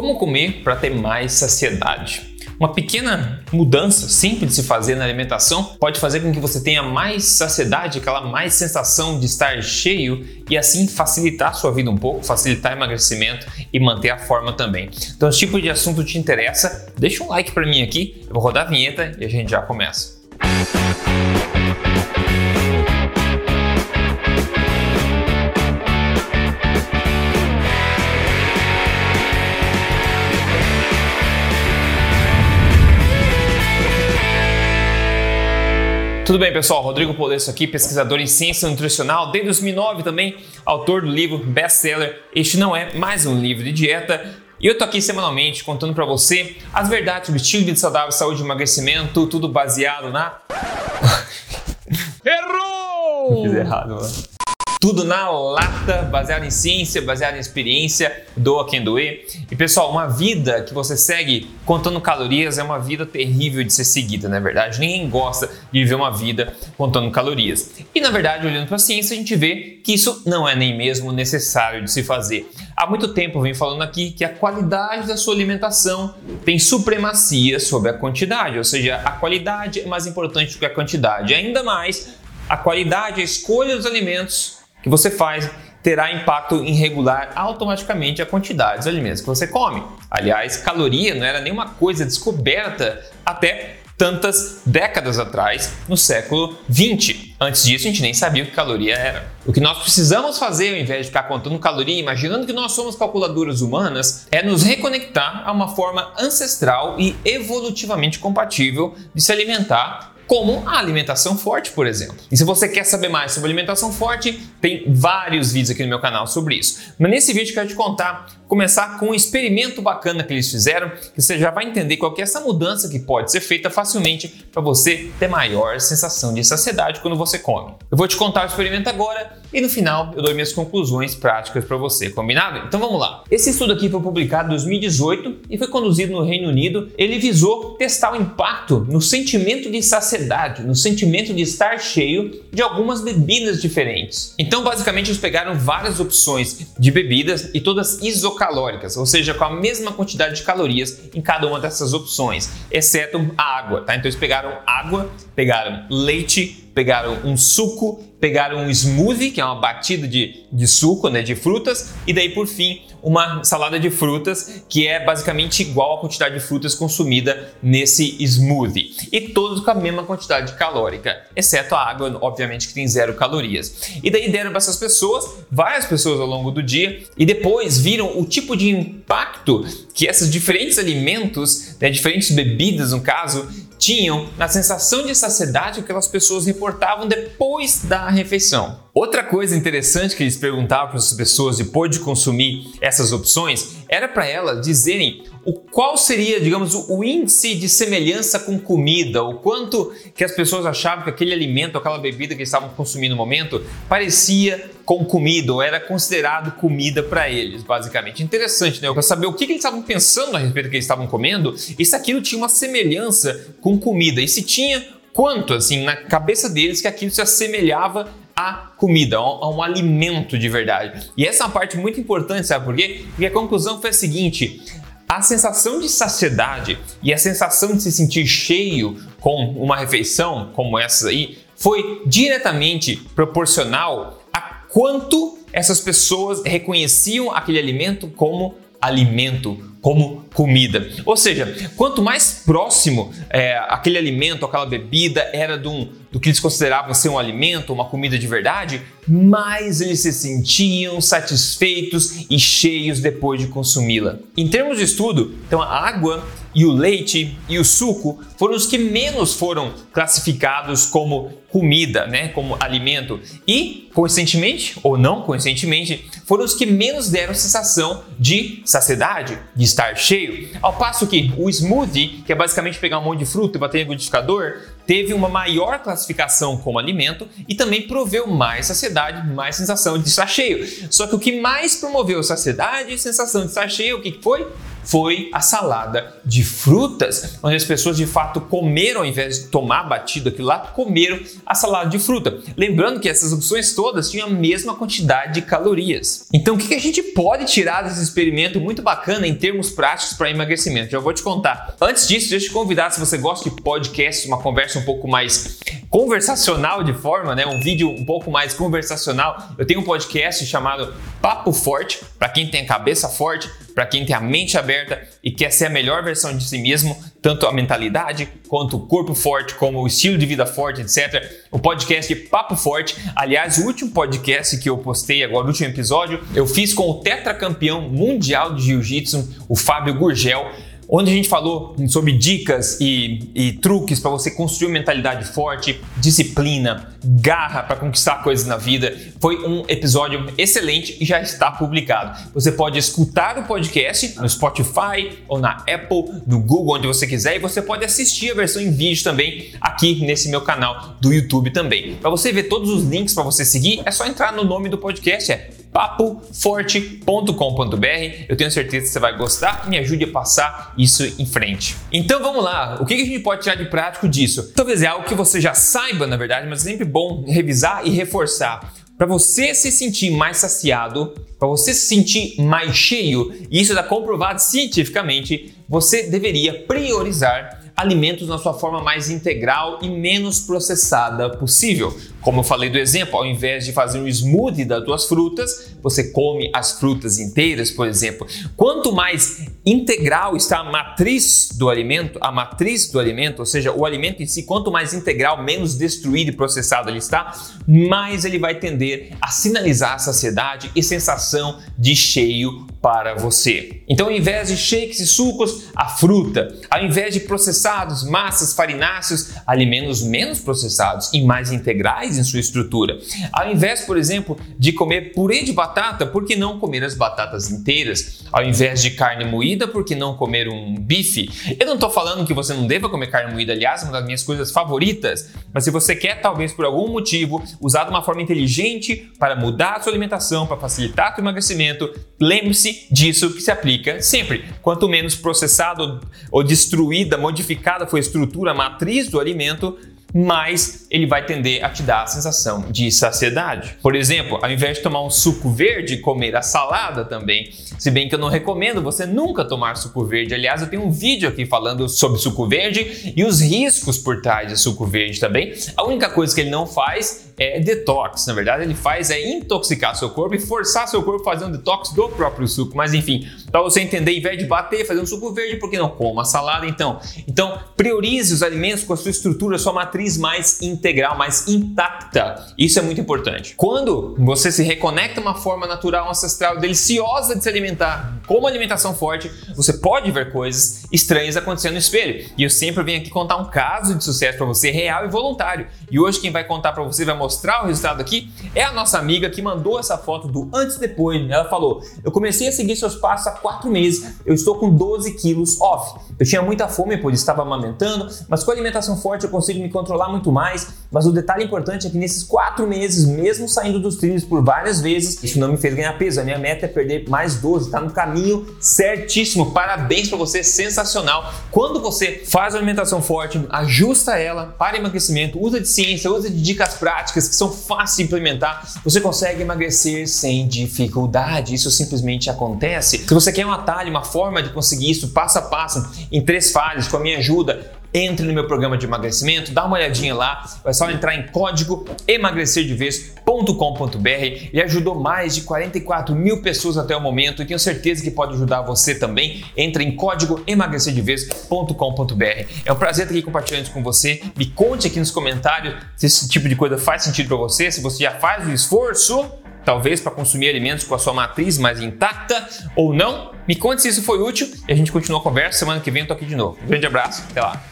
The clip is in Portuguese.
Como comer para ter mais saciedade? Uma pequena mudança simples de se fazer na alimentação pode fazer com que você tenha mais saciedade, aquela mais sensação de estar cheio e assim facilitar a sua vida um pouco, facilitar o emagrecimento e manter a forma também. Então, se tipo de assunto te interessa, deixa um like para mim aqui, eu vou rodar a vinheta e a gente já começa. Tudo bem, pessoal? Rodrigo Polesso aqui, pesquisador em ciência nutricional, desde 2009 também, autor do livro best-seller Este Não É Mais Um Livro de Dieta. E eu tô aqui semanalmente contando para você as verdades sobre estilo de vida saudável, saúde e emagrecimento, tudo baseado na... Errou! Fiz errado, mano. Tudo na lata, baseado em ciência, baseado em experiência, doa quem doer. E pessoal, uma vida que você segue contando calorias é uma vida terrível de ser seguida, não é verdade? Ninguém gosta de viver uma vida contando calorias. E na verdade, olhando para a ciência, a gente vê que isso não é nem mesmo necessário de se fazer. Há muito tempo eu venho falando aqui que a qualidade da sua alimentação tem supremacia sobre a quantidade, ou seja, a qualidade é mais importante do que a quantidade. Ainda mais, a qualidade, a escolha dos alimentos que você faz terá impacto em regular automaticamente a quantidade dos alimentos que você come. Aliás, caloria não era nenhuma coisa descoberta até tantas décadas atrás, no século 20. Antes disso, a gente nem sabia o que caloria era. O que nós precisamos fazer, ao invés de ficar contando caloria, imaginando que nós somos calculadoras humanas, é nos reconectar a uma forma ancestral e evolutivamente compatível de se alimentar como a alimentação forte, por exemplo. E se você quer saber mais sobre alimentação forte, tem vários vídeos aqui no meu canal sobre isso. Mas nesse vídeo eu quero te contar, começar com um experimento bacana que eles fizeram, que você já vai entender qual é essa mudança que pode ser feita facilmente para você ter maior sensação de saciedade quando você come. Eu vou te contar o experimento agora e no final eu dou minhas conclusões práticas para você, combinado? Então vamos lá. Esse estudo aqui foi publicado em 2018 e foi conduzido no Reino Unido. Ele visou testar o impacto no sentimento de saciedade no sentimento de estar cheio de algumas bebidas diferentes. Então, basicamente, eles pegaram várias opções de bebidas e todas isocalóricas, ou seja, com a mesma quantidade de calorias em cada uma dessas opções, exceto a água, tá? Então, eles pegaram água, pegaram leite, pegaram um suco, pegaram um smoothie, que é uma batida de, de suco, né, de frutas, e daí por fim uma salada de frutas, que é basicamente igual à quantidade de frutas consumida nesse smoothie. E todos com a mesma quantidade calórica, exceto a água, obviamente, que tem zero calorias. E daí deram para essas pessoas, várias pessoas ao longo do dia, e depois viram o tipo de impacto que esses diferentes alimentos, né, diferentes bebidas no caso, tinham na sensação de saciedade que aquelas pessoas reportavam depois da refeição. Outra coisa interessante que eles perguntavam para as pessoas depois de consumir essas opções era para elas dizerem o qual seria, digamos, o índice de semelhança com comida, o quanto que as pessoas achavam que aquele alimento, aquela bebida que estavam consumindo no momento parecia com comida ou era considerado comida para eles, basicamente. Interessante, né? Para saber o que, que eles estavam pensando a respeito do que eles estavam comendo e se aquilo tinha uma semelhança com comida e se tinha quanto, assim, na cabeça deles que aquilo se assemelhava a comida, a um alimento de verdade. E essa é uma parte muito importante, sabe por quê? Porque a conclusão foi a seguinte: a sensação de saciedade e a sensação de se sentir cheio com uma refeição como essa aí foi diretamente proporcional a quanto essas pessoas reconheciam aquele alimento como alimento, como comida. Ou seja, quanto mais próximo é, aquele alimento, aquela bebida era um, do que eles consideravam ser um alimento, uma comida de verdade, mais eles se sentiam satisfeitos e cheios depois de consumi-la. Em termos de estudo, então a água e o leite e o suco foram os que menos foram classificados como comida, né, como alimento e, coincidentemente ou não coincidentemente, foram os que menos deram sensação de saciedade, de estar cheio. Ao passo que o smoothie, que é basicamente pegar um monte de fruta e bater em liquidificador, teve uma maior classificação como alimento e também proveu mais saciedade, mais sensação de estar cheio. Só que o que mais promoveu saciedade e sensação de estar cheio, o que foi? Foi a salada de frutas, onde as pessoas de fato comeram, ao invés de tomar batido aquilo lá, comeram a salada de fruta. Lembrando que essas opções todas tinham a mesma quantidade de calorias. Então, o que a gente pode tirar desse experimento muito bacana em termos práticos para emagrecimento? Já vou te contar. Antes disso, deixa eu te convidar, se você gosta de podcast, uma conversa um pouco mais conversacional de forma, né? Um vídeo um pouco mais conversacional. Eu tenho um podcast chamado Papo Forte, para quem tem a cabeça forte, para quem tem a mente aberta e quer ser a melhor versão de si mesmo, tanto a mentalidade quanto o corpo forte, como o estilo de vida forte, etc. O podcast Papo Forte, aliás, o último podcast que eu postei agora, o último episódio, eu fiz com o tetracampeão mundial de jiu-jitsu, o Fábio Gurgel onde a gente falou sobre dicas e, e truques para você construir uma mentalidade forte, disciplina, garra para conquistar coisas na vida. Foi um episódio excelente e já está publicado. Você pode escutar o podcast no Spotify ou na Apple, no Google, onde você quiser, e você pode assistir a versão em vídeo também aqui nesse meu canal do YouTube também. Para você ver todos os links para você seguir, é só entrar no nome do podcast, é papoforte.com.br. Eu tenho certeza que você vai gostar e me ajude a passar isso em frente. Então vamos lá, o que a gente pode tirar de prático disso? Talvez é algo que você já saiba, na verdade, mas é sempre bom revisar e reforçar. Para você se sentir mais saciado, para você se sentir mais cheio, e isso está comprovado cientificamente, você deveria priorizar alimentos na sua forma mais integral e menos processada possível. Como eu falei do exemplo, ao invés de fazer um smoothie das tuas frutas, você come as frutas inteiras, por exemplo. Quanto mais integral está a matriz do alimento, a matriz do alimento, ou seja, o alimento em si, quanto mais integral, menos destruído e processado ele está, mais ele vai tender a sinalizar a saciedade e sensação de cheio para você. Então, ao invés de shakes e sucos, a fruta. Ao invés de processados, massas, farináceos, alimentos menos processados e mais integrais em sua estrutura. Ao invés, por exemplo, de comer purê de batata, por que não comer as batatas inteiras? Ao invés de carne moída, por que não comer um bife? Eu não estou falando que você não deva comer carne moída, aliás, é uma das minhas coisas favoritas, mas se você quer, talvez por algum motivo, usar de uma forma inteligente para mudar a sua alimentação, para facilitar o emagrecimento, lembre-se disso que se aplica sempre. Quanto menos processado ou destruída, modificada foi a estrutura, a matriz do alimento, mais ele vai tender a te dar a sensação de saciedade. Por exemplo, ao invés de tomar um suco verde, comer a salada também. Se bem que eu não recomendo você nunca tomar suco verde. Aliás, eu tenho um vídeo aqui falando sobre suco verde e os riscos por trás de suco verde também. A única coisa que ele não faz é detox. Na verdade, ele faz é intoxicar seu corpo e forçar seu corpo a fazer um detox do próprio suco. Mas enfim, para você entender, ao invés de bater, fazer um suco verde, por que não coma salada então? Então, priorize os alimentos com a sua estrutura, sua matriz mais integral, mais intacta. Isso é muito importante. Quando você se reconecta a uma forma natural, ancestral, deliciosa de se alimentar, com uma alimentação forte, você pode ver coisas estranhas acontecendo no espelho. E eu sempre venho aqui contar um caso de sucesso para você, real e voluntário. E hoje quem vai contar para você, vai mostrar o resultado aqui, é a nossa amiga que mandou essa foto do antes e depois. Ela falou: Eu comecei a seguir seus passos há quatro meses, eu estou com 12 quilos off. Eu tinha muita fome, pois estava amamentando, mas com alimentação forte eu consigo me controlar muito mais. Mas o detalhe importante é que nesses quatro meses, mesmo saindo dos trilhos por várias vezes, isso não me fez ganhar peso. A minha meta é perder mais 12, está no caminho certíssimo. Parabéns para você, sensacional. Quando você faz uma alimentação forte, ajusta ela para emagrecimento, usa de ciência, usa de dicas práticas que são fáceis de implementar, você consegue emagrecer sem dificuldade. Isso simplesmente acontece. Se você quer um atalho, uma forma de conseguir isso passo a passo, em três fases, com a minha ajuda, entre no meu programa de emagrecimento, dá uma olhadinha lá, é só entrar em código emagrecerdevez.com.br. Ele ajudou mais de 44 mil pessoas até o momento e tenho certeza que pode ajudar você também. Entre em código emagrecerdevez.com.br. É um prazer estar aqui compartilhando isso com você. Me conte aqui nos comentários se esse tipo de coisa faz sentido para você, se você já faz o esforço talvez para consumir alimentos com a sua matriz mais intacta ou não. Me conte se isso foi útil e a gente continua a conversa. Semana que vem eu tô aqui de novo. Um grande abraço, até lá.